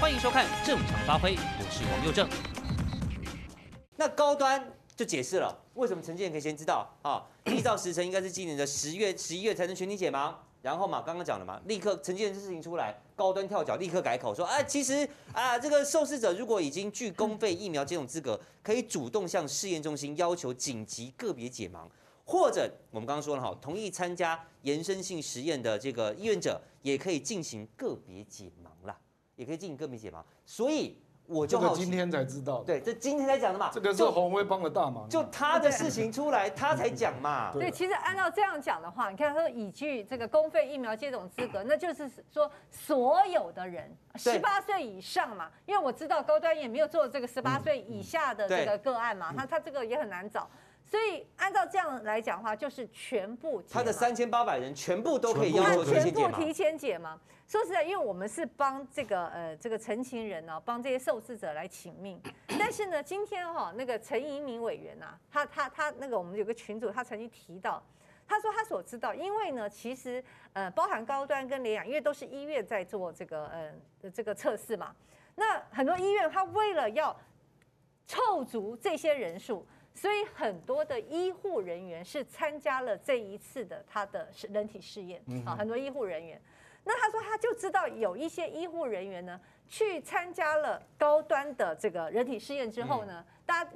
欢迎收看《正常发挥》，我是王佑正。那高端就解释了，为什么陈建仁可以先知道啊？依照时程，应该是今年的十月、十一月才能全体解盲。然后嘛，刚刚讲了嘛，立刻陈建仁这事情出来，高端跳脚，立刻改口说，啊，其实啊，这个受试者如果已经具公费疫苗接种资格，可以主动向试验中心要求紧急个别解盲，或者我们刚刚说了哈，同意参加延伸性实验的这个意愿者，也可以进行个别解盲啦。也可以进行个别解嘛，所以我就好今天才知道。对，这今天才讲的嘛。这个是洪辉帮的大忙。就他的事情出来，他才讲嘛。对，其实按照这样讲的话，你看他说已具这个公费疫苗接种资格，那就是说所有的人十八岁以上嘛。因为我知道高端也没有做这个十八岁以下的这个个案嘛，他他这个也很难找。所以按照这样来讲的话，就是全部他的三千八百人全部都可以要求全部提前解盲。说实在，因为我们是帮这个呃这个陈情人呢，帮这些受试者来请命。但是呢，今天哈那个陈怡民委员呐，他他他那个我们有个群主，他曾经提到，他说他所知道，因为呢，其实呃包含高端跟联亚，因为都是医院在做这个呃这个测试嘛。那很多医院他为了要凑足这些人数。所以很多的医护人员是参加了这一次的他的人体试验啊，很多医护人员。那他说他就知道有一些医护人员呢，去参加了高端的这个人体试验之后呢，大家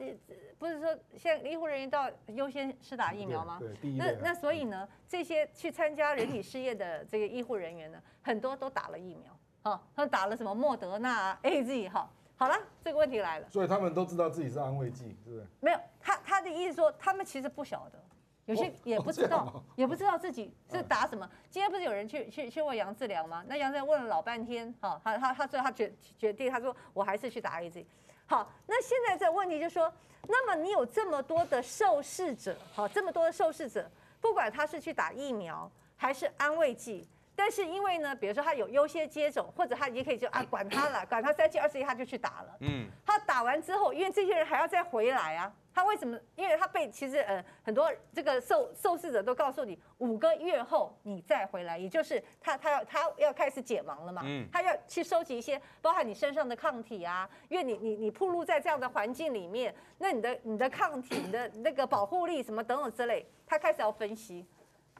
不是说现在医护人员都要优先施打疫苗吗？那那所以呢，这些去参加人体试验的这个医护人员呢，很多都打了疫苗啊，他打了什么莫德纳、AZ 哈。好了，这个问题来了。所以他们都知道自己是安慰剂，是不是？没有，他他的意思说，他们其实不晓得，有些也不知道，也不知道自己是打什么。今天不是有人去去去问杨志良吗？那杨志良问了老半天，哈，他他他最后他决决定，他说我还是去打 AZ。好，那现在这个问题就是说，那么你有这么多的受试者，好，这么多的受试者，不管他是去打疫苗还是安慰剂。但是因为呢，比如说他有优先接种，或者他也可以就啊管他了，管他三七二十一他就去打了。嗯，他打完之后，因为这些人还要再回来啊，他为什么？因为他被其实呃很多这个受受试者都告诉你，五个月后你再回来，也就是他他要他要开始解盲了嘛。嗯，他要去收集一些包含你身上的抗体啊，因为你你你暴露在这样的环境里面，那你的你的抗体你的那个保护力什么等等之类，他开始要分析。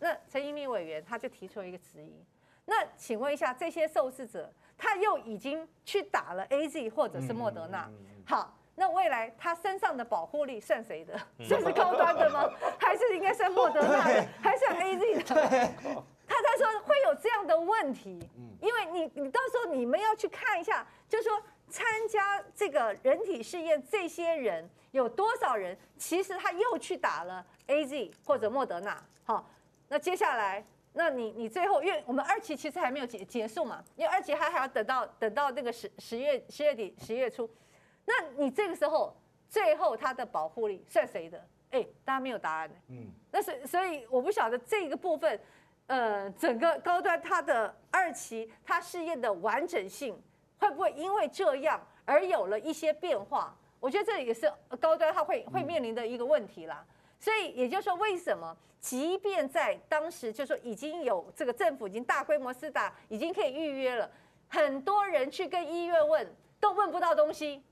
那陈怡民委员他就提出了一个质疑，那请问一下，这些受试者他又已经去打了 AZ 或者是莫德纳，好，那未来他身上的保护力算谁的？算是高端的吗？还是应该算莫德纳的？还是 AZ 的？他他说会有这样的问题，因为你你到时候你们要去看一下，就是说参加这个人体试验这些人有多少人，其实他又去打了 AZ 或者莫德纳，好。那接下来，那你你最后，因为我们二期其实还没有结结束嘛，因为二期还还要等到等到那个十十月十月底十月初，那你这个时候最后它的保护力算谁的？哎，大家没有答案。嗯，那所所以我不晓得这个部分，呃，整个高端它的二期它试验的完整性会不会因为这样而有了一些变化？我觉得这也是高端它会会面临的一个问题啦。所以也就是说，为什么即便在当时，就是说已经有这个政府已经大规模施打，已经可以预约了，很多人去跟医院问都问不到东西，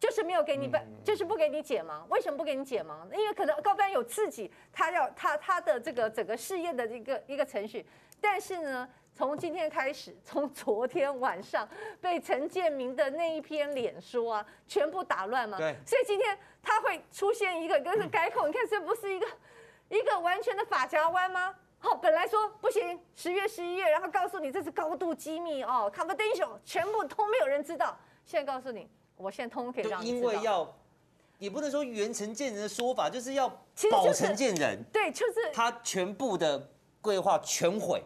就是没有给你办，就是不给你解盲。为什么不给你解盲？因为可能高端有自己他要他他的这个整个试验的一个一个程序，但是呢。从今天开始，从昨天晚上被陈建明的那一篇脸书啊，全部打乱嘛？对。所以今天他会出现一个跟是改口，你看这不是一个一个完全的发夹弯吗？好，本来说不行，十月十一月，然后告诉你这是高度机密哦，confidential，全部都没有人知道。现在告诉你，我现在通通可以让你知道。因为要，也不能说原陈建人的说法，就是要保陈建人。对，就是他全部的规划全毁。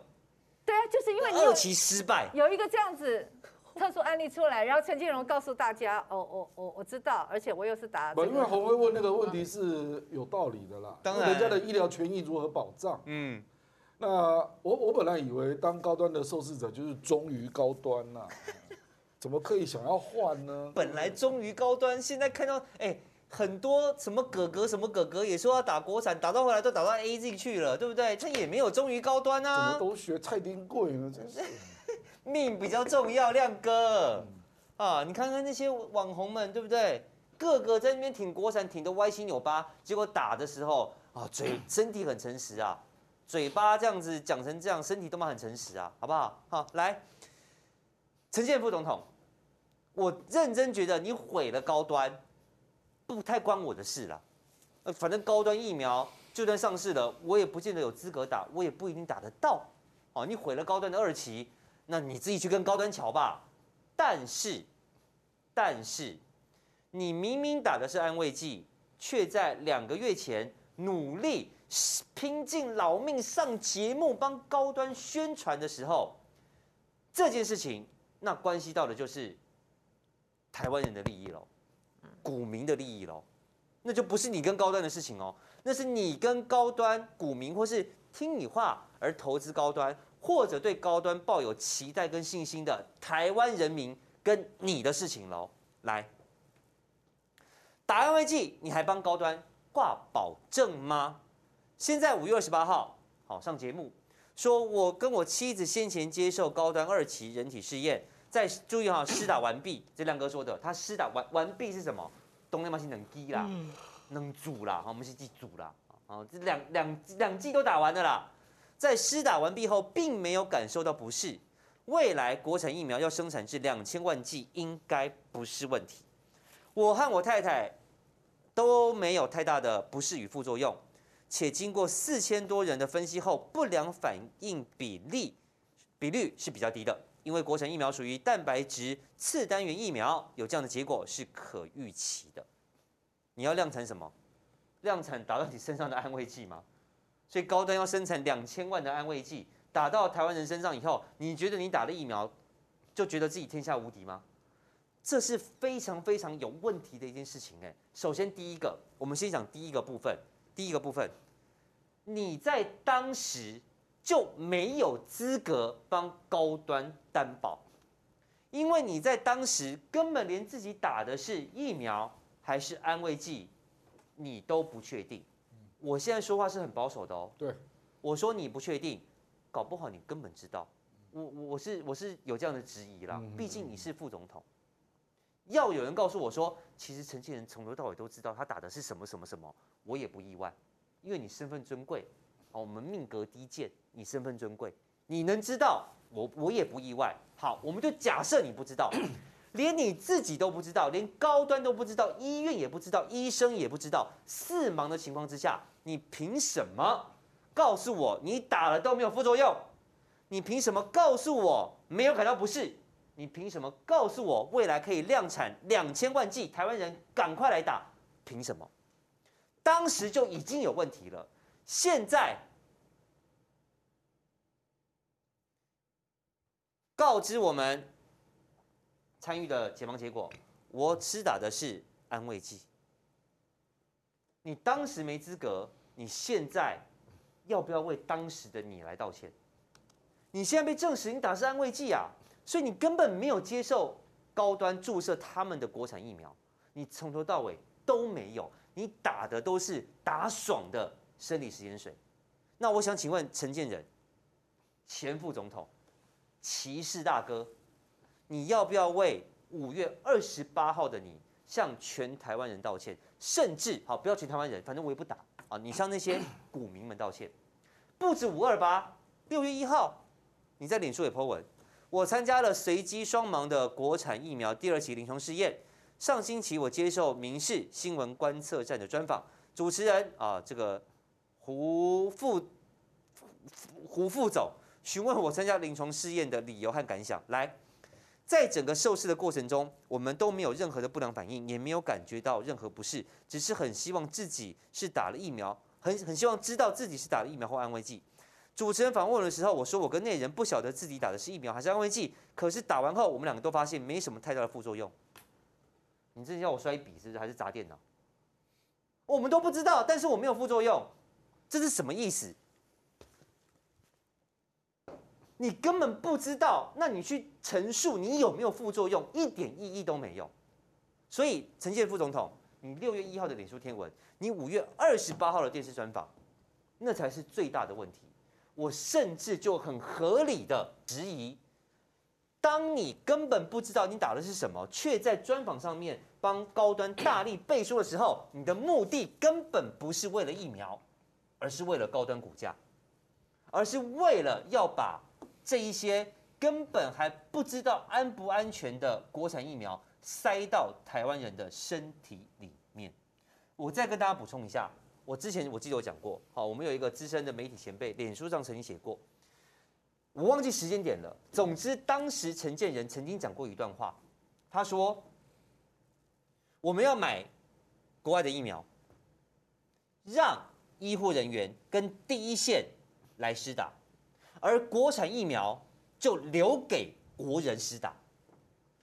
对啊，就是因为你有二期失败，有一个这样子特殊案例出来，然后陈建荣告诉大家，哦，我我我知道，而且我又是打。不，因为鸿辉问那个问题是有道理的啦，当然人家的医疗权益如何保障？嗯，那我我本来以为当高端的受试者就是忠于高端呐，怎么可以想要换呢？本来忠于高端，现在看到哎。欸很多什么哥哥什么哥哥也说要打国产，打到后来都打到 AZ 去了，对不对？他也没有忠于高端啊。怎么都学蔡丁贵呢？真是 命比较重要，亮哥。啊，你看看那些网红们，对不对？个个在那边挺国产，挺的歪七扭八，结果打的时候啊，嘴身体很诚实啊，嘴巴这样子讲成这样，身体都蛮很诚实啊，好不好？好，来，陈建副总统，我认真觉得你毁了高端，不太关我的事了。呃，反正高端疫苗就算上市了，我也不见得有资格打，我也不一定打得到。哦，你毁了高端的二期，那你自己去跟高端瞧吧。但是，但是。你明明打的是安慰剂，却在两个月前努力拼尽老命上节目帮高端宣传的时候，这件事情那关系到的就是台湾人的利益喽，股民的利益喽，那就不是你跟高端的事情哦，那是你跟高端股民或是听你话而投资高端，或者对高端抱有期待跟信心的台湾人民跟你的事情喽，来。打安慰剂，你还帮高端挂保证吗？现在五月二十八号，好上节目，说我跟我妻子先前接受高端二期人体试验，在注意哈，施打完毕。这亮哥说的，他施打完完毕是什么？东内马西能滴啦，能煮啦，好，我们是记组啦，啊，这两两两剂都打完了啦，在施打完毕后，并没有感受到不适。未来国产疫苗要生产至两千万剂，应该不是问题。我和我太太都没有太大的不适与副作用，且经过四千多人的分析后，不良反应比例比率是比较低的。因为国产疫苗属于蛋白质次单元疫苗，有这样的结果是可预期的。你要量产什么？量产打到你身上的安慰剂吗？所以高端要生产两千万的安慰剂，打到台湾人身上以后，你觉得你打了疫苗就觉得自己天下无敌吗？这是非常非常有问题的一件事情哎。首先，第一个，我们先讲第一个部分。第一个部分，你在当时就没有资格帮高端担保，因为你在当时根本连自己打的是疫苗还是安慰剂，你都不确定。我现在说话是很保守的哦。对，我说你不确定，搞不好你根本知道。我我是我是有这样的质疑啦，毕竟你是副总统。要有人告诉我说，其实陈建仁从头到尾都知道他打的是什么什么什么，我也不意外，因为你身份尊贵，好，我们命格低贱，你身份尊贵，你能知道，我我也不意外。好，我们就假设你不知道，连你自己都不知道，连高端都不知道，医院也不知道，医生也不知道，四盲的情况之下，你凭什么告诉我你打了都没有副作用？你凭什么告诉我没有感到不适？你凭什么告诉我未来可以量产两千万剂？台湾人赶快来打，凭什么？当时就已经有问题了，现在告知我们参与的解盲结果，我施打的是安慰剂。你当时没资格，你现在要不要为当时的你来道歉？你现在被证实你打的是安慰剂啊！所以你根本没有接受高端注射他们的国产疫苗，你从头到尾都没有，你打的都是打爽的生理食盐水。那我想请问陈建仁，前副总统，骑士大哥，你要不要为五月二十八号的你向全台湾人道歉？甚至好，不要全台湾人，反正我也不打啊，你向那些股民们道歉。不止五二八，六月一号，你在脸书也 po 文。我参加了随机双盲的国产疫苗第二期临床试验。上星期我接受民视新闻观测站的专访，主持人啊，这个胡副胡副总询问我参加临床试验的理由和感想。来，在整个受试的过程中，我们都没有任何的不良反应，也没有感觉到任何不适，只是很希望自己是打了疫苗，很很希望知道自己是打了疫苗或安慰剂。主持人访问的时候，我说我跟那人不晓得自己打的是疫苗还是安慰剂，可是打完后我们两个都发现没什么太大的副作用。你这叫我摔笔是不是？还是砸电脑？我们都不知道，但是我没有副作用，这是什么意思？你根本不知道，那你去陈述你有没有副作用，一点意义都没有。所以陈建副总统，你六月一号的脸书天文，你五月二十八号的电视专访，那才是最大的问题。我甚至就很合理的质疑，当你根本不知道你打的是什么，却在专访上面帮高端大力背书的时候，你的目的根本不是为了疫苗，而是为了高端股价，而是为了要把这一些根本还不知道安不安全的国产疫苗塞到台湾人的身体里面。我再跟大家补充一下，我之前我记得我讲过，好，我们有一个资深的媒体前辈，脸书上曾经写过。我忘记时间点了。总之，当时陈建仁曾经讲过一段话，他说：“我们要买国外的疫苗，让医护人员跟第一线来施打，而国产疫苗就留给国人施打。”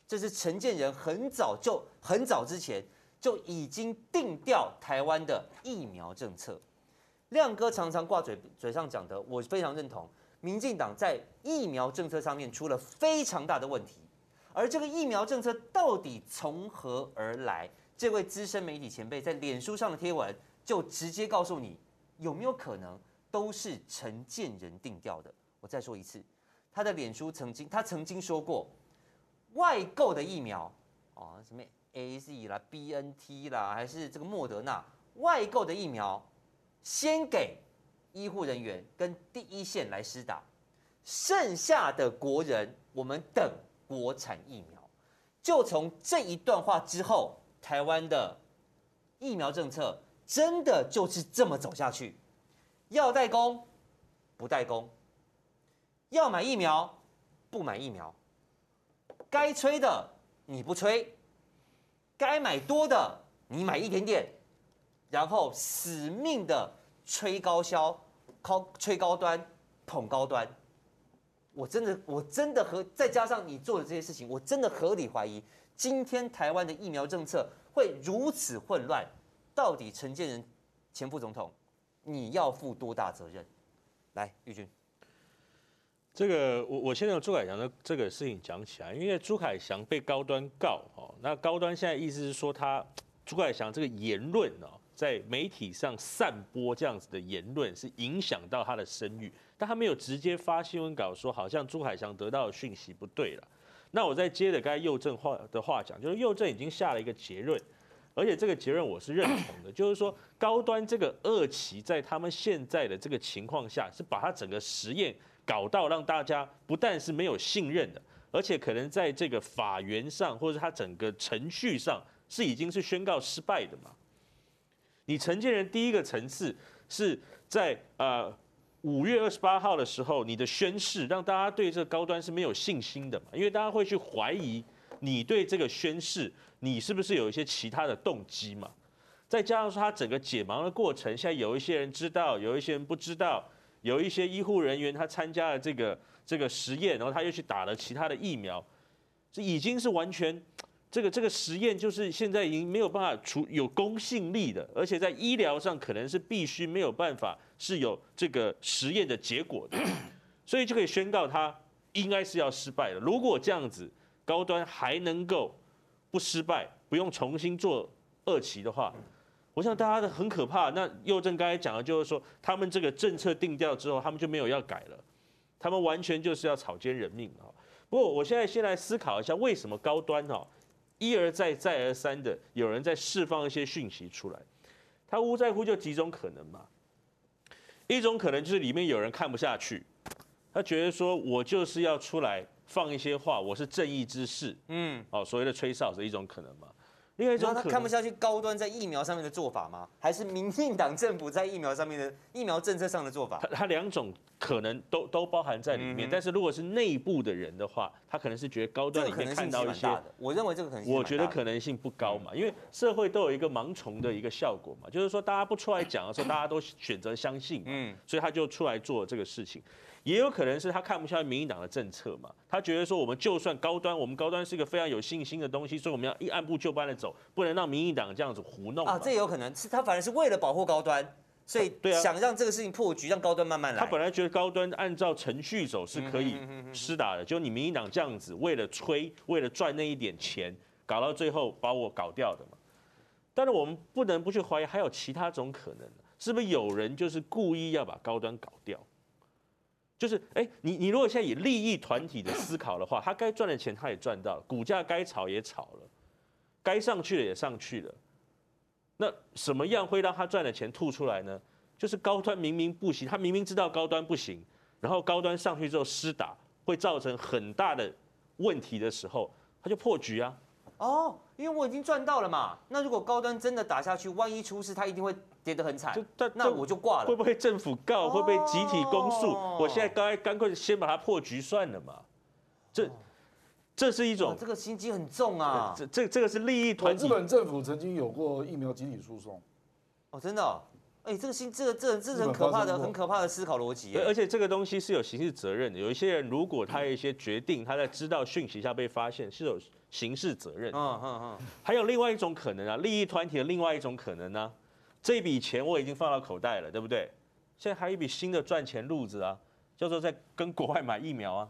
这是陈建仁很早就很早之前就已经定调台湾的疫苗政策。亮哥常常挂嘴嘴上讲的，我非常认同。民进党在疫苗政策上面出了非常大的问题，而这个疫苗政策到底从何而来？这位资深媒体前辈在脸书上的贴文就直接告诉你，有没有可能都是陈建仁定调的？我再说一次，他的脸书曾经他曾经说过，外购的疫苗啊，什么 AZ 啦、BNT 啦，还是这个莫德纳外购的疫苗，先给。医护人员跟第一线来施打，剩下的国人我们等国产疫苗。就从这一段话之后，台湾的疫苗政策真的就是这么走下去。要代工不代工，要买疫苗不买疫苗，该吹的你不吹，该买多的你买一点点，然后死命的。吹高销，靠吹高端，捧高端，我真的，我真的和再加上你做的这些事情，我真的合理怀疑，今天台湾的疫苗政策会如此混乱，到底陈建仁前副总统，你要负多大责任？来，玉军，这个我我先从朱凯翔的这个事情讲起来，因为朱凯翔被高端告哦，那高端现在意思是说他朱凯翔这个言论哦。在媒体上散播这样子的言论，是影响到他的声誉，但他没有直接发新闻稿说，好像朱凯翔得到的讯息不对了。那我再接着刚才佑正话的话讲，就是佑正已经下了一个结论，而且这个结论我是认同的，就是说高端这个恶期在他们现在的这个情况下，是把它整个实验搞到让大家不但是没有信任的，而且可能在这个法源上或者它整个程序上是已经是宣告失败的嘛。你承建人第一个层次是在呃五月二十八号的时候，你的宣誓让大家对这个高端是没有信心的嘛？因为大家会去怀疑你对这个宣誓，你是不是有一些其他的动机嘛？再加上说他整个解盲的过程，现在有一些人知道，有一些人不知道，有一些医护人员他参加了这个这个实验，然后他又去打了其他的疫苗，这已经是完全。这个这个实验就是现在已经没有办法除有公信力的，而且在医疗上可能是必须没有办法是有这个实验的结果的，所以就可以宣告他应该是要失败的。如果这样子高端还能够不失败，不用重新做二期的话，我想大家的很可怕。那右正刚才讲的就是说，他们这个政策定调之后，他们就没有要改了，他们完全就是要草菅人命啊。不过我现在先来思考一下，为什么高端哈？一而再、再而三的有人在释放一些讯息出来，他无在乎就几种可能嘛。一种可能就是里面有人看不下去，他觉得说我就是要出来放一些话，我是正义之士，嗯，哦，所谓的吹哨是一种可能嘛。另外一种，他看不下去高端在疫苗上面的做法吗？还是民进党政府在疫苗上面的疫苗政策上的做法？他他两种可能都都包含在里面。但是如果是内部的人的话，他可能是觉得高端里面看到一些，我认为这个可能性，我觉得可能性不高嘛，因为社会都有一个盲从的一个效果嘛，就是说大家不出来讲的时候，大家都选择相信，嗯，所以他就出来做这个事情。也有可能是他看不下民进党的政策嘛，他觉得说我们就算高端，我们高端是一个非常有信心的东西，所以我们要一按部就班的走，不能让民进党这样子胡弄啊。这也有可能是他反而是为了保护高端，所以对啊，想让这个事情破局，让高端慢慢来。他本来觉得高端按照程序走是可以施打的，就你民进党这样子为了吹，为了赚那一点钱，搞到最后把我搞掉的嘛。但是我们不能不去怀疑，还有其他种可能，是不是有人就是故意要把高端搞掉？就是哎，你你如果现在以利益团体的思考的话，他该赚的钱他也赚到了，股价该炒也炒了，该上去的也上去了。那什么样会让他赚的钱吐出来呢？就是高端明明不行，他明明知道高端不行，然后高端上去之后施打会造成很大的问题的时候，他就破局啊。哦，因为我已经赚到了嘛。那如果高端真的打下去，万一出事，它一定会跌得很惨。那我就挂了。会不会政府告？会不会集体公诉？哦、我现在该干脆先把它破局算了嘛。这，这是一种这个心机很重啊。这这这个是利益团体。日本政府曾经有过疫苗集体诉讼。哦，真的、哦。哎，这个新，这个这这是很可怕的，很可怕的思考逻辑。而且这个东西是有刑事责任的。有一些人如果他有一些决定，他在知道讯息下被发现，是有刑事责任。嗯嗯嗯。还有另外一种可能啊，利益团体的另外一种可能呢、啊，这笔钱我已经放到口袋了，对不对？现在还有一笔新的赚钱路子啊，叫做在跟国外买疫苗啊。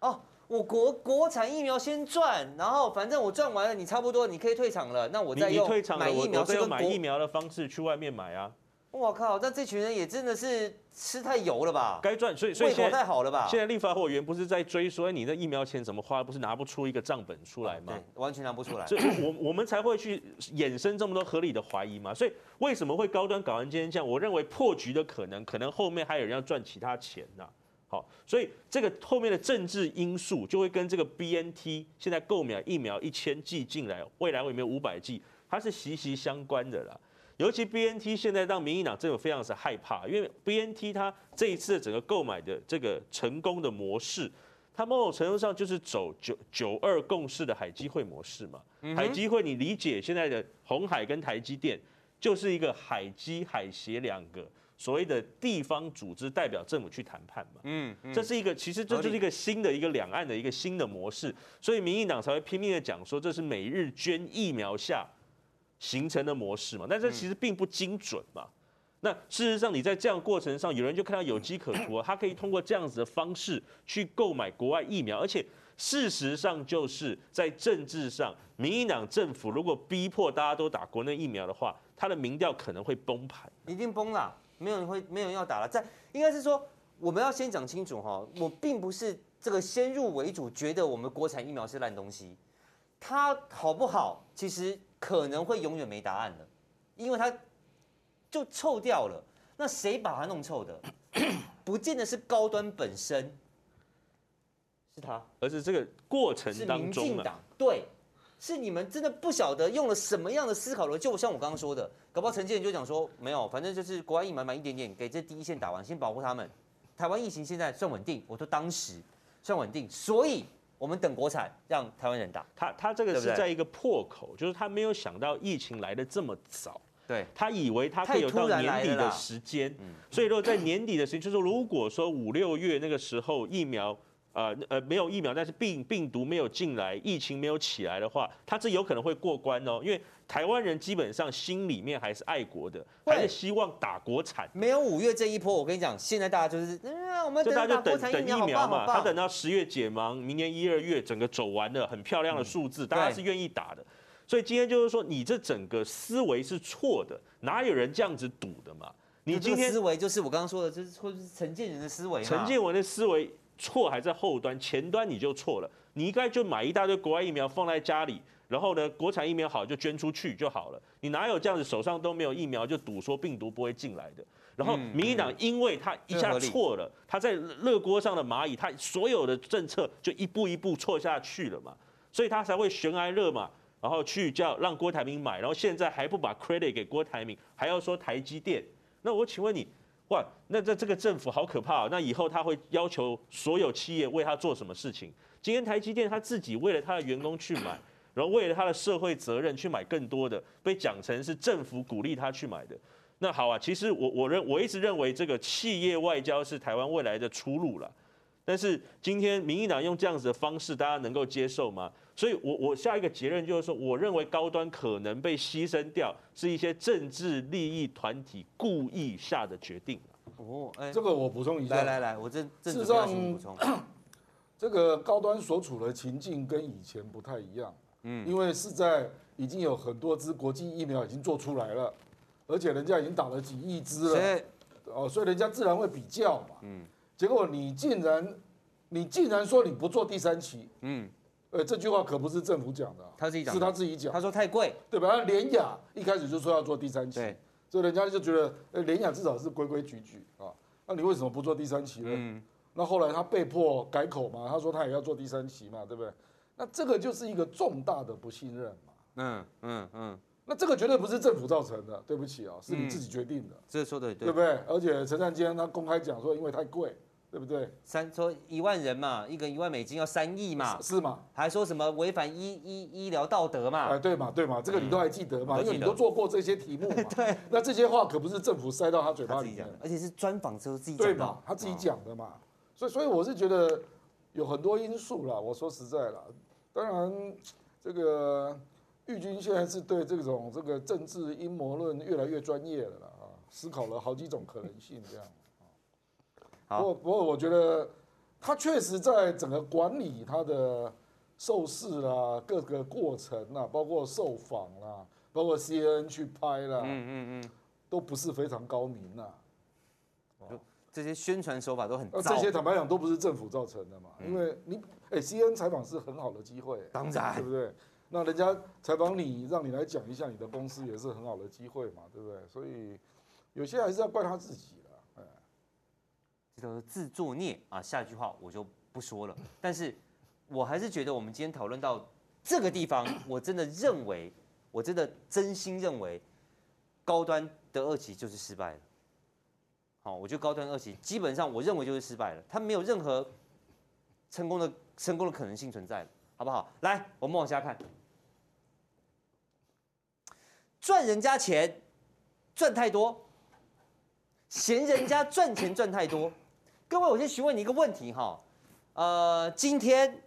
哦。我国国产疫苗先赚，然后反正我赚完了，你差不多你可以退场了，那我再用买疫苗，买疫苗的方式去外面买啊。我靠，那这群人也真的是吃太油了吧？该赚，所以所以胃口太好了吧？现在立法委员不是在追说，你的疫苗钱怎么花，不是拿不出一个账本出来吗？对，完全拿不出来。所以我我们才会去衍生这么多合理的怀疑嘛。所以为什么会高端搞完今天这样？我认为破局的可能，可能后面还有人要赚其他钱呢、啊。好，所以这个后面的政治因素就会跟这个 BNT 现在购买疫苗一千剂进来，未来会有没有五百剂，它是息息相关的啦。尤其 BNT 现在让民进党政府非常是害怕，因为 BNT 它这一次的整个购买的这个成功的模式，它某种程度上就是走九九二共识的海基会模式嘛。海基会你理解现在的红海跟台积电就是一个海基海协两个。所谓的地方组织代表政府去谈判嘛，嗯，这是一个其实这就是一个新的一个两岸的一个新的模式，所以民进党才会拼命的讲说这是美日捐疫苗下形成的模式嘛，但这其实并不精准嘛。那事实上你在这样过程上，有人就看到有机可图啊，他可以通过这样子的方式去购买国外疫苗，而且事实上就是在政治上，民进党政府如果逼迫大家都打国内疫苗的话，他的民调可能会崩盘，一定崩了。没有人会，没有人要打了。在应该是说，我们要先讲清楚哈，我并不是这个先入为主，觉得我们国产疫苗是烂东西。它好不好，其实可能会永远没答案的，因为它就臭掉了。那谁把它弄臭的？不见得是高端本身，是他，而是这个过程当中，是民进党对。是你们真的不晓得用了什么样的思考逻辑？就像我刚刚说的，搞不好陈建仁就讲说，没有，反正就是国外疫苗买一点点，给这第一线打完，先保护他们。台湾疫情现在算稳定，我说当时算稳定，所以我们等国产让台湾人打。他他这个是在一个破口，就是他没有想到疫情来的这么早，对，他以为他可以有到年底的时间，所以说在 年底的时间，就是如果说五六月那个时候疫苗。呃呃，没有疫苗，但是病病毒没有进来，疫情没有起来的话，他这有可能会过关哦。因为台湾人基本上心里面还是爱国的，还是希望打国产。没有五月这一波，我跟你讲，现在大家就是，嗯，我们等大家就等等疫苗嘛。他等到十月解盲，明年一二月整个走完了，很漂亮的数字，大家是愿意打的。所以今天就是说，你这整个思维是错的，哪有人这样子赌的嘛？你今天思维就是我刚刚说的，就是或者是陈建仁的思维。陈建文的思维。错还在后端，前端你就错了。你应该就买一大堆国外疫苗放在家里，然后呢，国产疫苗好就捐出去就好了。你哪有这样子手上都没有疫苗就赌说病毒不会进来的？然后民进党因为他一下错了，他在热锅上的蚂蚁，他所有的政策就一步一步错下去了嘛，所以他才会悬崖勒马，然后去叫让郭台铭买，然后现在还不把 credit 给郭台铭，还要说台积电。那我请问你？哇，那这这个政府好可怕啊！那以后他会要求所有企业为他做什么事情？今天台积电他自己为了他的员工去买，然后为了他的社会责任去买更多的，被讲成是政府鼓励他去买的。那好啊，其实我我认我一直认为这个企业外交是台湾未来的出路了。但是今天民进党用这样子的方式，大家能够接受吗？所以我，我我下一个结论就是说，我认为高端可能被牺牲掉，是一些政治利益团体故意下的决定。哦，哎，这个我补充一下。来来来，我这事实上，这个高端所处的情境跟以前不太一样。嗯，因为是在已经有很多支国际疫苗已经做出来了，而且人家已经打了几亿支了。哦，所以人家自然会比较嘛。嗯。结果你竟然，你竟然说你不做第三期，嗯，呃，这句话可不是政府讲的，他自己讲，是他自己讲，他说太贵，对吧？联雅一开始就说要做第三期，所以人家就觉得，呃，联雅至少是规规矩矩啊，那你为什么不做第三期呢？嗯，那后来他被迫改口嘛，他说他也要做第三期嘛，对不对？那这个就是一个重大的不信任嘛，嗯嗯嗯。那这个绝对不是政府造成的，对不起啊，是你自己决定的。这说的对，对不对？而且陈善坚他公开讲说，因为太贵，对不对？三说一万人嘛，一个一万美金要三亿嘛，是嘛？还说什么违反医医医疗道德嘛？哎，对嘛，对嘛，这个你都还记得嘛？因为你都做过这些题目嘛。对。那这些话可不是政府塞到他嘴巴里面，而且是专访之后自己讲的。对嘛？他自己讲的嘛。所以，所以我是觉得有很多因素啦。我说实在啦，当然这个。玉军现在是对这种这个政治阴谋论越来越专业了啦，啊，思考了好几种可能性这样。不过不过我觉得他确实在整个管理他的受试啦，各个过程啦，包括受访啦，包括 CNN 去拍啦，嗯嗯嗯，都不是非常高明呐。这些宣传手法都很糟。这些坦白讲都不是政府造成的嘛，因为你哎，CNN 采访是很好的机会，当然，对不对？那人家采访你，让你来讲一下你的公司，也是很好的机会嘛，对不对？所以有些还是要怪他自己了，哎，这个自作孽啊！下一句话我就不说了。但是我还是觉得，我们今天讨论到这个地方，我真的认为，我真的真心认为，高端的二期就是失败了。好，我觉得高端二期基本上，我认为就是失败了，它没有任何成功的成功的可能性存在了。好不好？来，我们往下看，赚人家钱赚太多，嫌人家赚钱赚太多。各位，我先询问你一个问题哈，呃，今天，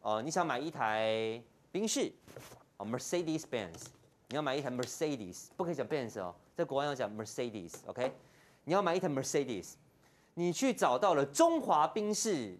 呃，你想买一台宾士，啊，Mercedes Benz，你要买一台 Mercedes，不可以讲 Benz 哦，在国外要讲 Mercedes，OK？你要买一台 Mercedes，你去找到了中华宾士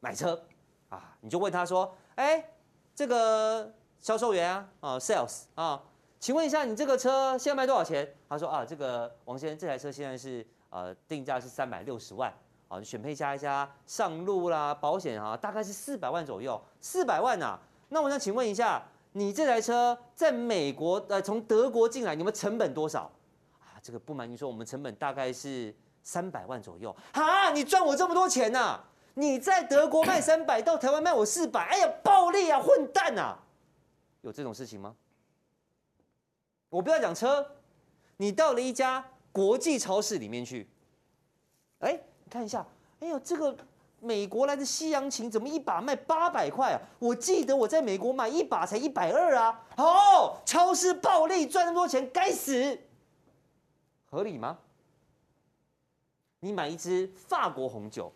买车，啊，你就问他说。哎，这个销售员啊，啊，sales 啊，请问一下，你这个车现在卖多少钱？他说啊，这个王先生，这台车现在是呃定价是三百六十万，啊，选配加一加上路啦，保险啊，大概是四百万左右，四百万呐、啊。那我想请问一下，你这台车在美国呃从德国进来，你们成本多少？啊，这个不瞒您说，我们成本大概是三百万左右。啊，你赚我这么多钱呐、啊？你在德国卖三百，到台湾卖我四百，哎呀，暴利啊，混蛋啊！有这种事情吗？我不要讲车，你到了一家国际超市里面去，哎，看一下，哎呦，这个美国来的西洋琴怎么一把卖八百块啊？我记得我在美国买一把才一百二啊！哦，超市暴利赚那么多钱，该死，合理吗？你买一支法国红酒。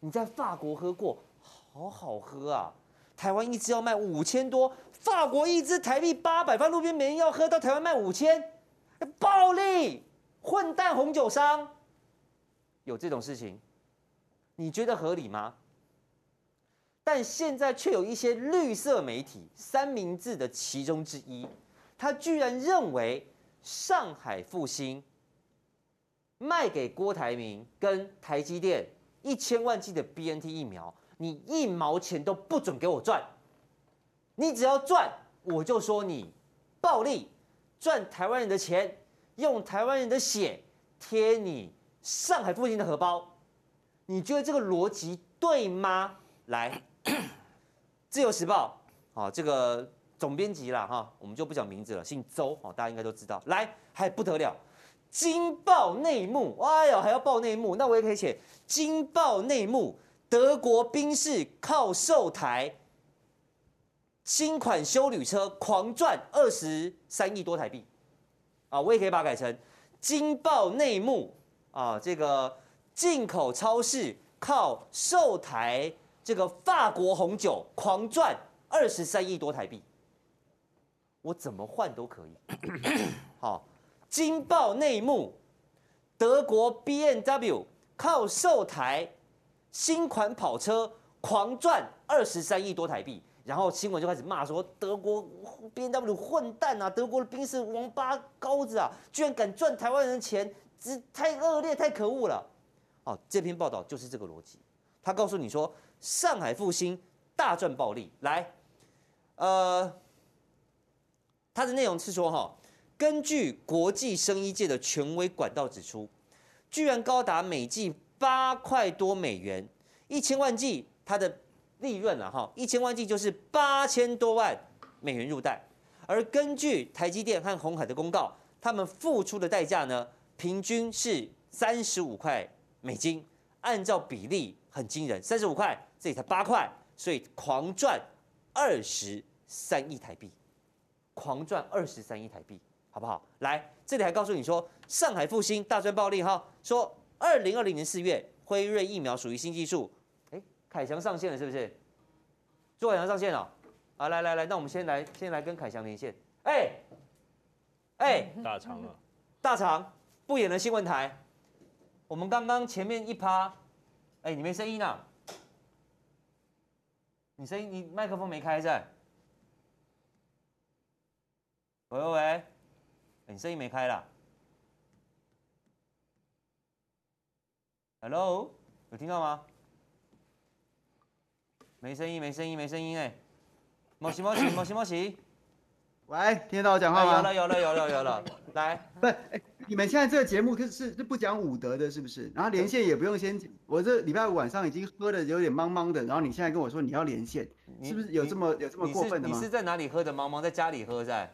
你在法国喝过，好好喝啊！台湾一支要卖五千多，法国一支台币八百，放路边没人要喝，到台湾卖五千，暴利，混蛋红酒商，有这种事情，你觉得合理吗？但现在却有一些绿色媒体，三明治的其中之一，他居然认为上海复星卖给郭台铭跟台积电。一千万剂的 BNT 疫苗，你一毛钱都不准给我赚，你只要赚，我就说你暴利，赚台湾人的钱，用台湾人的血贴你上海复星的荷包，你觉得这个逻辑对吗？来，自由时报，好，这个总编辑啦，哈，我们就不讲名字了，姓周，大家应该都知道。来，还不得了。惊爆内幕，哎呦，还要爆内幕，那我也可以写惊爆内幕。德国宾士靠售台新款休旅车狂赚二十三亿多台币，啊，我也可以把它改成惊爆内幕啊，这个进口超市靠售台这个法国红酒狂赚二十三亿多台币，我怎么换都可以，好。惊爆内幕，德国 BMW 靠售台新款跑车狂赚二十三亿多台币，然后新闻就开始骂说德国 BMW 混蛋啊，德国的兵士王八羔子啊，居然敢赚台湾人的钱，这太恶劣太可恶了。哦，这篇报道就是这个逻辑。他告诉你说，上海复兴大赚暴利。来，呃，它的内容是说哈，根据国际生医界的权威管道指出，居然高达每剂八块多美元，一千万剂，它的利润啊哈，一千万剂就是八千多万美元入袋。而根据台积电和鸿海的公告，他们付出的代价呢，平均是三十五块美金，按照比例很惊人，三十五块，这里才八块，所以狂赚二十三亿台币，狂赚二十三亿台币，好不好？来，这里还告诉你说，上海复兴大赚暴利哈，说二零二零年四月，辉瑞疫苗属于新技术，哎，凯翔上线了是不是？朱凯翔上线了。啊，来来来，那我们先来，先来跟凯翔连线。哎，哎，大厂啊，大厂不演了新闻台。我们刚刚前面一趴，哎，你没声音啊？你声音，你麦克风没开在？喂喂喂，你声音没开啦？Hello，有听到吗？没声音，没声音，没声音哎。莫西莫西莫西莫西，喂，听得到我讲话吗？有了有了有了有了，来，不，哎，你们现在这个节目是是是不讲武德的，是不是？然后连线也不用先，我这礼拜五晚上已经喝的有点茫茫的，然后你现在跟我说你要连线，是不是有这么有这么过分的吗？你是在哪里喝的茫茫？在家里喝在？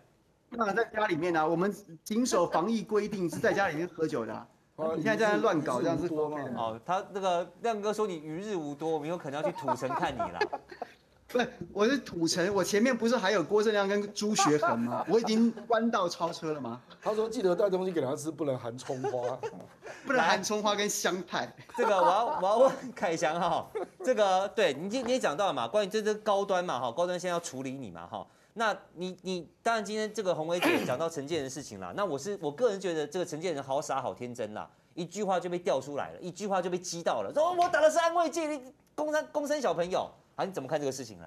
那在家里面呢、啊？我们谨守防疫规定，是在家里面喝酒的、啊。你现在在乱搞这样子多吗？哦，他那个亮哥说你余日无多，我们有可能要去土城看你了。不是，我是土城，我前面不是还有郭正亮跟朱学恒吗？我已经弯道超车了吗？他说记得带东西给他吃，不能含葱花，不能含葱花跟香菜。这个我要我要问凯翔哈，这个对你今你也讲到了嘛，关于这这高端嘛哈，高端现在要处理你嘛哈，那你你当然今天这个红薇姐讲到陈建仁的事情啦，那我是我个人觉得这个陈建仁好傻好天真啦，一句话就被调出来了，一句话就被激到了，说我打的是安慰剂，你公三公三小朋友。啊，你怎么看这个事情呢？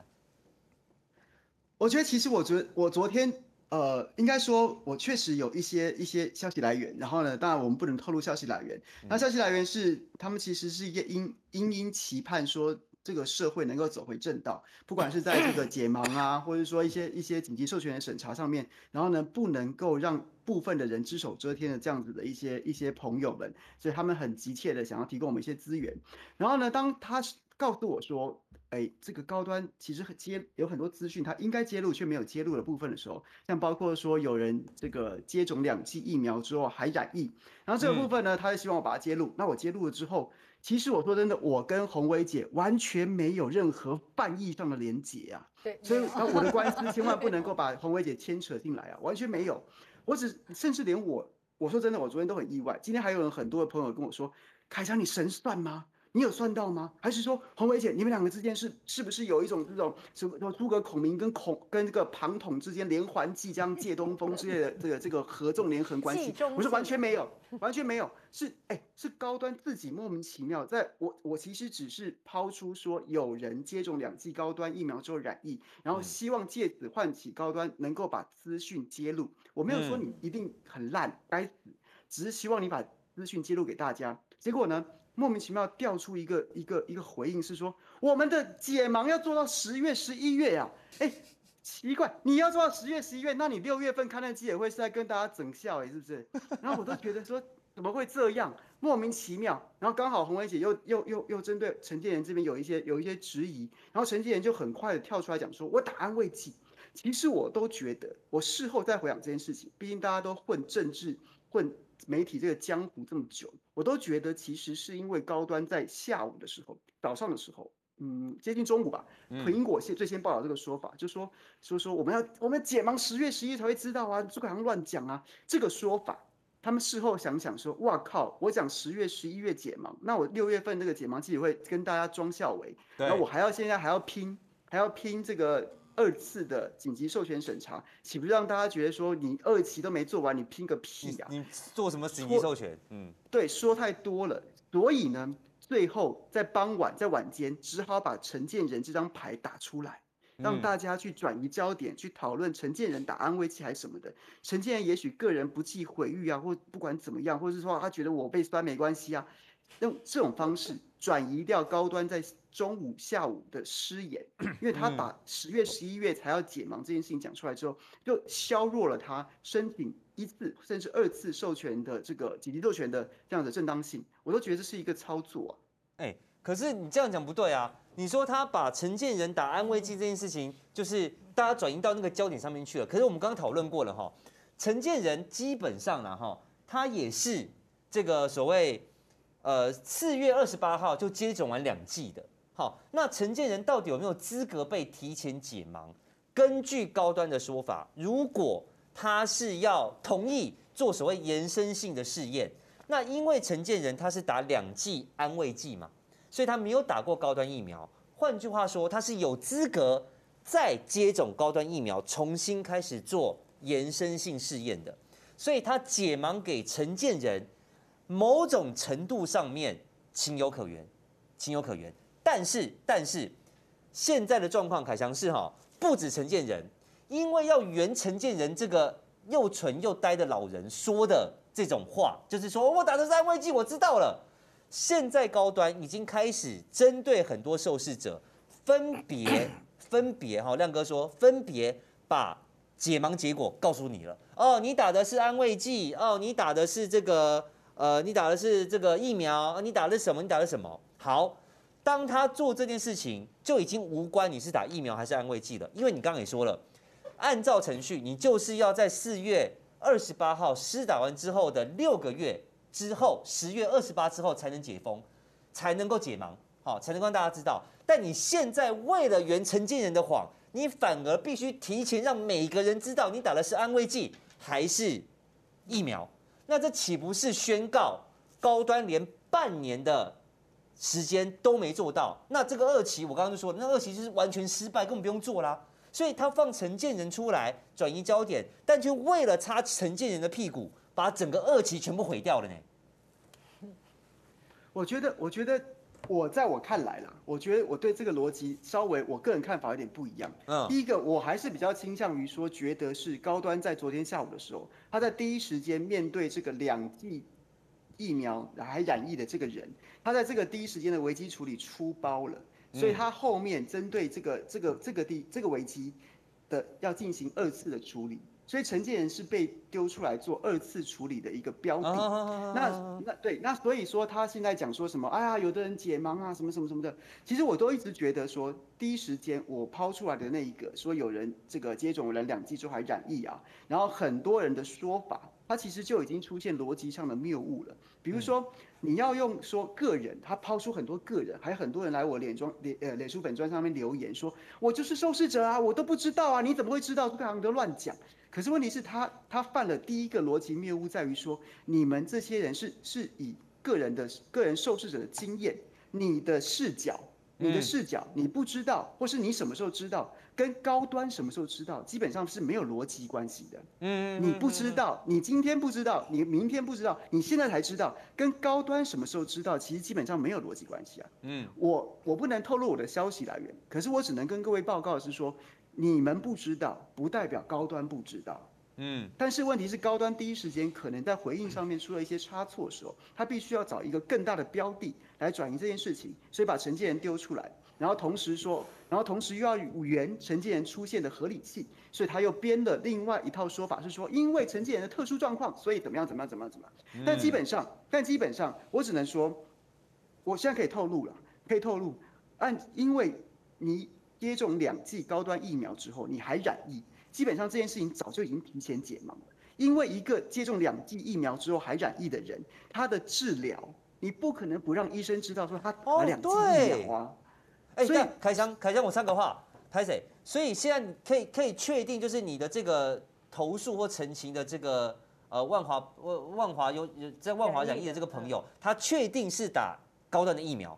我觉得其实我昨我昨天呃，应该说我确实有一些一些消息来源，然后呢，当然我们不能透露消息来源。那消息来源是他们其实是一个殷殷殷期盼说这个社会能够走回正道，不管是在这个解盲啊，或者说一些一些紧急授权的审查上面，然后呢，不能够让部分的人只手遮天的这样子的一些一些朋友们，所以他们很急切的想要提供我们一些资源。然后呢，当他告诉我说。哎，这个高端其实很接有很多资讯，它应该揭露却没有揭露的部分的时候，像包括说有人这个接种两剂疫苗之后还染疫，然后这个部分呢，他就希望我把它揭露。那我揭露了之后，其实我说真的，我跟红薇姐完全没有任何犯意上的连结啊。对，所以那我的官司千万不能够 把红薇姐牵扯进来啊，完全没有。我只甚至连我，我说真的，我昨天都很意外。今天还有人很多的朋友跟我说，凯翔你神算吗？你有算到吗？还是说红伟姐，你们两个之间是是不是有一种这种什么诸葛孔明跟孔跟这个庞统之间连环计将借东风之类的这个这个合纵连横关系？我是完全没有，完全没有，是哎、欸、是高端自己莫名其妙，在我我其实只是抛出说有人接种两剂高端疫苗之后染疫，然后希望借此唤起高端能够把资讯揭露。我没有说你一定很烂该死，只是希望你把资讯揭露给大家。结果呢？莫名其妙调出一个一个一个回应，是说我们的解盲要做到十月十一月呀？哎，奇怪，你要做到十月十一月，那你六月份开那记者会是在跟大家整笑哎，是不是？然后我都觉得说怎么会这样，莫名其妙。然后刚好鸿薇姐又又又又针对陈建仁这边有一些有一些质疑，然后陈建仁就很快的跳出来讲说，我打安慰剂。其实我都觉得，我事后再回想这件事情，毕竟大家都混政治混。媒体这个江湖这么久，我都觉得其实是因为高端在下午的时候、早上的时候，嗯，接近中午吧，苹、嗯、果先最先报道这个说法，就说说说我们要我们解盲十月十一才会知道啊，这个好像乱讲啊，这个说法，他们事后想想说，哇靠，我讲十月十一月解盲，那我六月份那个解盲记者会跟大家装孝伟，然后我还要现在还要拼，还要拼这个。二次的紧急授权审查，岂不是让大家觉得说你二期都没做完，你拼个屁呀、啊？你做什么紧急授权？嗯，对，说太多了。所以呢，最后在傍晚，在晚间，只好把陈建仁这张牌打出来，让大家去转移焦点，去讨论陈建仁打安慰剂还是什么的。陈建仁也许个人不计毁誉啊，或不管怎么样，或者是说他觉得我被酸没关系啊。用这种方式转移掉高端在中午、下午的失言，因为他把十月、十一月才要解盲这件事情讲出来之后，就削弱了他申请一次甚至二次授权的这个紧急授权的这样的正当性。我都觉得这是一个操作啊。哎，可是你这样讲不对啊！你说他把陈建仁打安慰剂这件事情，就是大家转移到那个焦点上面去了。可是我们刚刚讨论过了哈，陈建仁基本上呢哈，他也是这个所谓。呃，四月二十八号就接种完两剂的，好，那陈建仁到底有没有资格被提前解盲？根据高端的说法，如果他是要同意做所谓延伸性的试验，那因为陈建仁他是打两剂安慰剂嘛，所以他没有打过高端疫苗。换句话说，他是有资格再接种高端疫苗，重新开始做延伸性试验的。所以他解盲给陈建仁。某种程度上面情有可原，情有可原。但是，但是现在的状况，凯翔是哈，不止陈建仁，因为要圆陈建仁这个又蠢又呆的老人说的这种话，就是说我打的是安慰剂，我知道了。现在高端已经开始针对很多受试者，分别分别哈，亮哥说分别把解盲结果告诉你了。哦，你打的是安慰剂，哦，你打的是这个。呃，你打的是这个疫苗，你打的什么？你打的什么？好，当他做这件事情，就已经无关你是打疫苗还是安慰剂了，因为你刚刚也说了，按照程序，你就是要在四月二十八号施打完之后的六个月之后，十月二十八之后才能解封，才能够解盲，好，才能够让大家知道。但你现在为了圆陈建仁的谎，你反而必须提前让每个人知道你打的是安慰剂还是疫苗。那这岂不是宣告高端连半年的时间都没做到？那这个二期我刚刚就说，那二期就是完全失败，根本不用做啦。所以他放承建人出来转移焦点，但却为了擦承建人的屁股，把整个二期全部毁掉了呢。我觉得，我觉得。我在我看来啦，我觉得我对这个逻辑稍微，我个人看法有点不一样。嗯，第一个我还是比较倾向于说，觉得是高端在昨天下午的时候，他在第一时间面对这个两剂疫苗还染疫的这个人，他在这个第一时间的危机处理出包了，所以他后面针对这个这个这个地这个危机的要进行二次的处理。所以承建人是被丢出来做二次处理的一个标的，那那对，那所以说他现在讲说什么？哎呀，有的人解盲啊，什么什么什么的。其实我都一直觉得说，第一时间我抛出来的那一个说有人这个接种了两剂之后还染疫啊，然后很多人的说法，他其实就已经出现逻辑上的谬误了。比如说你要用说个人，他抛出很多个人，还有很多人来我脸装脸呃脸书粉专上面留言说，我就是受试者啊，我都不知道啊，你怎么会知道？这个都乱讲。可是问题是他，他犯了第一个逻辑谬误，在于说，你们这些人是是以个人的个人受试者的经验，你的视角，你的视角，你不知道，或是你什么时候知道，跟高端什么时候知道，基本上是没有逻辑关系的。嗯，你不知道，你今天不知道，你明天不知道，你现在才知道，跟高端什么时候知道，其实基本上没有逻辑关系啊。嗯，我我不能透露我的消息来源，可是我只能跟各位报告是说。你们不知道，不代表高端不知道。嗯，但是问题是，高端第一时间可能在回应上面出了一些差错的时候，他必须要找一个更大的标的来转移这件事情，所以把承建人丢出来，然后同时说，然后同时又要圆承建人出现的合理性，所以他又编了另外一套说法，是说因为承建人的特殊状况，所以怎么样怎么样怎么样怎么样。但基本上，但基本上，我只能说，我现在可以透露了，可以透露，按因为你。接种两剂高端疫苗之后，你还染疫，基本上这件事情早就已经提前解盲了。因为一个接种两剂疫苗之后还染疫的人，他的治疗你不可能不让医生知道说他打两剂疫苗啊。哎、所以凯翔，凯翔，我三个话，拍谁？所以现在可以可以确定，就是你的这个投诉或澄清的这个呃万华万万华有在万华染疫的这个朋友，他确定是打高端的疫苗。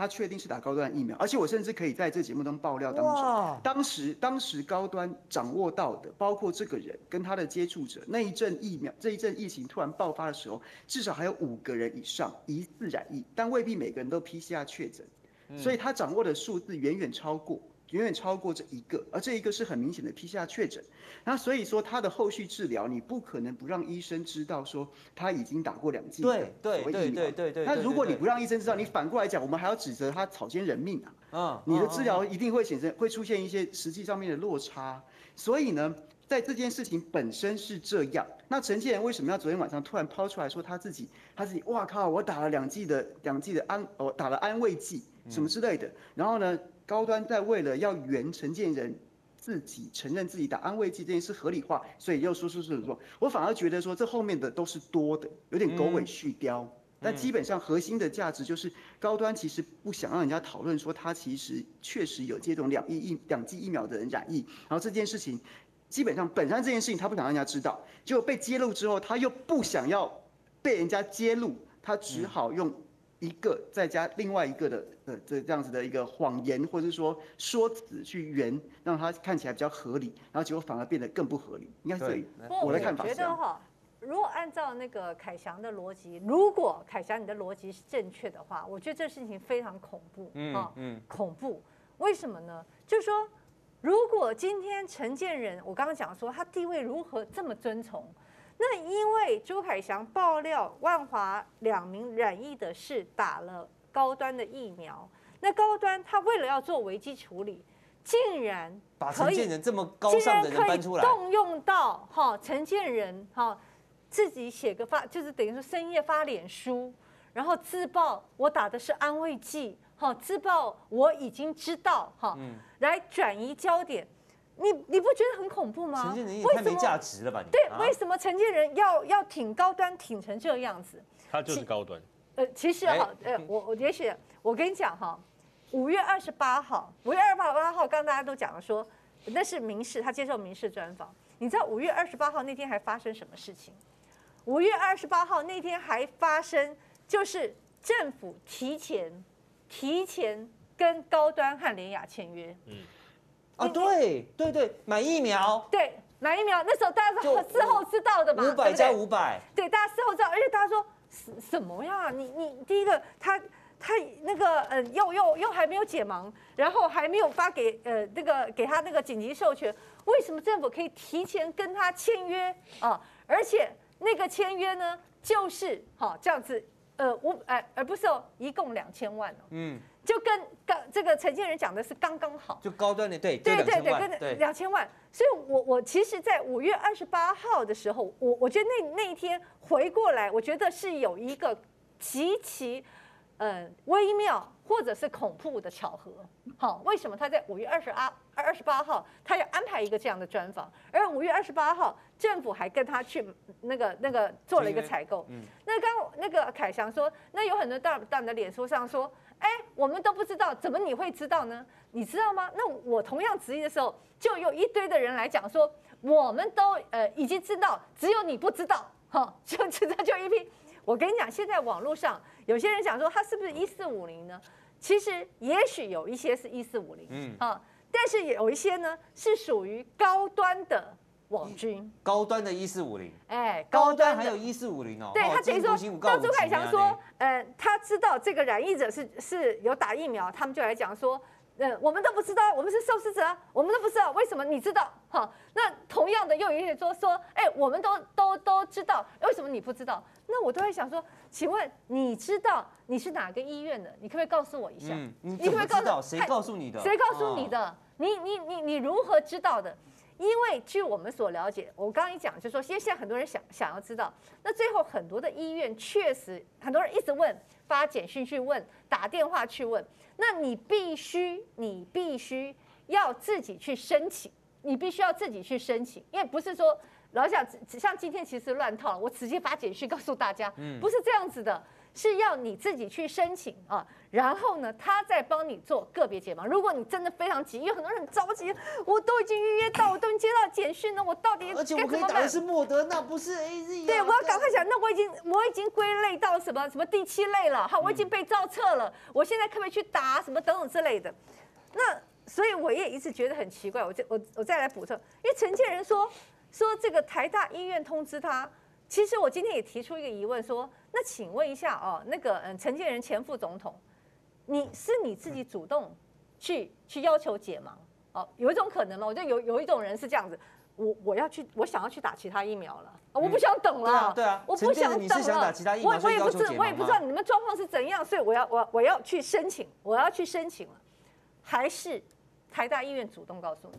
他确定是打高端疫苗，而且我甚至可以在这节目中爆料当中，哇。当时当时高端掌握到的，包括这个人跟他的接触者，那一阵疫苗这一阵疫情突然爆发的时候，至少还有五个人以上疑似染疫，但未必每个人都 PCR 确诊，所以他掌握的数字远远超过远远超过这一个，而这一个是很明显的 PCR 确诊。那所以说他的后续治疗，你不可能不让医生知道说他已经打过两剂。对对对对对对。那如果你不让医生知道，你反过来讲，我们还要指责他草菅人命啊。嗯。你的治疗一定会显示会出现一些实际上面的落差。所以呢，在这件事情本身是这样。那陈建仁为什么要昨天晚上突然抛出来说他自己他自己哇靠，我打了两剂的两剂的安哦打了安慰剂什么之类的，然后呢？高端在为了要圆承建人自己承认自己打安慰剂这件事合理化，所以又说说说说，我反而觉得说这后面的都是多的，有点狗尾续貂。但基本上核心的价值就是高端其实不想让人家讨论说他其实确实有接种两亿疫两剂疫苗的人染疫，然后这件事情基本上本身这件事情他不想让人家知道，结果被揭露之后他又不想要被人家揭露，他只好用。一个再加另外一个的呃这这样子的一个谎言，或者是说说辞去圆，让它看起来比较合理，然后结果反而变得更不合理，应该是我的看法。我觉得哈，如果按照那个凯翔的逻辑，如果凯翔你的逻辑是正确的话，我觉得这事情非常恐怖，嗯嗯，恐怖。为什么呢？就是说，如果今天陈建仁，我刚刚讲说他地位如何这么尊崇。那因为朱凯翔爆料万华两名染疫的是打了高端的疫苗，那高端他为了要做危机处理，竟然把陈建仁这么高尚的人搬出来，动用到哈陈建仁哈自己写个发，就是等于说深夜发脸书，然后自曝我打的是安慰剂，哈自曝我已经知道哈，来转移焦点。你你不觉得很恐怖吗？陈建仁也太没价值了吧？你对，为什么陈建人要要挺高端，挺成这样子？他就是高端。呃，其实哈，呃，我我也许我跟你讲哈，五月二十八号，五月二十八号，刚刚大家都讲了说，那是民事，他接受民事专访。你知道五月二十八号那天还发生什么事情？五月二十八号那天还发生，就是政府提前提前跟高端和联雅签约。嗯。啊，对对对，买疫苗，对，买疫苗，那时候大家是事后知道的嘛，五百加五百，对，大家事后知道，而且大家说什什么呀？你你第一个，他他那个呃，又又又还没有解盲，然后还没有发给呃那个给他那个紧急授权，为什么政府可以提前跟他签约啊？而且那个签约呢，就是好这样子，呃五哎而不是哦，一共两千万哦，嗯。就跟刚这个陈建仁讲的是刚刚好，就高端的对对对对，跟两千万，所以我我其实，在五月二十八号的时候，我我觉得那那一天回过来，我觉得是有一个极其嗯微妙或者是恐怖的巧合。好，为什么他在五月二十二二十八号他要安排一个这样的专访，而五月二十八号政府还跟他去那个那个做了一个采购。嗯，那刚那个凯翔说，那有很多大大你的脸书上说。哎，我们都不知道，怎么你会知道呢？你知道吗？那我同样质疑的时候，就有一堆的人来讲说，我们都呃已经知道，只有你不知道，哈，就知道就一批。我跟你讲，现在网络上有些人讲说他是不是一四五零呢？其实也许有一些是一四五零，嗯啊，但是有一些呢是属于高端的。网军高端的一四五零，哎，高端还有一四五零哦。对，他等于说，当朱凯翔说，呃，他知道这个染疫者是是有打疫苗，他们就来讲说，呃，我们都不知道，我们是受试者，我们都不知道，为什么你知道？哈，那同样的又有一些说说，哎，我们都都都知道，为什么你不知道？那我都会想说，请问你知道你是哪个医院的？你可不可以告诉我一下？嗯，你可不可以告诉谁告诉你的？谁告诉你的？你你你你如何知道的？因为据我们所了解，我刚刚一讲就是说，现在很多人想想要知道，那最后很多的医院确实很多人一直问，发简讯去问，打电话去问，那你必须你必须要自己去申请，你必须要自己去申请，因为不是说老实讲，像今天其实乱套了，我直接发简讯告诉大家，不是这样子的。是要你自己去申请啊，然后呢，他再帮你做个别解盲。如果你真的非常急，因为很多人很着急，我都已经预约到，我都已经接到简讯了，我到底该怎么办？而且我可以打的是莫德纳，不是 AZ。对，我要赶快想，那我已经我已经归类到什么什么第七类了，好，我已经被照册了，我现在可不可以去打什么等等之类的？那所以我也一直觉得很奇怪，我就我我再来补充，因为陈建仁说说这个台大医院通知他。其实我今天也提出一个疑问，说，那请问一下哦，那个嗯，陈建仁前副总统，你是你自己主动去去要求解盲？哦，有一种可能吗？我觉得有有一种人是这样子，我我要去，我想要去打其他疫苗了，我不想等了。对啊，对啊，我不想等了。你是想打其他疫苗，我我也不知我也不知道你们状况是怎样，所以我要我我要去申请，我要去申请了，还是台大医院主动告诉你？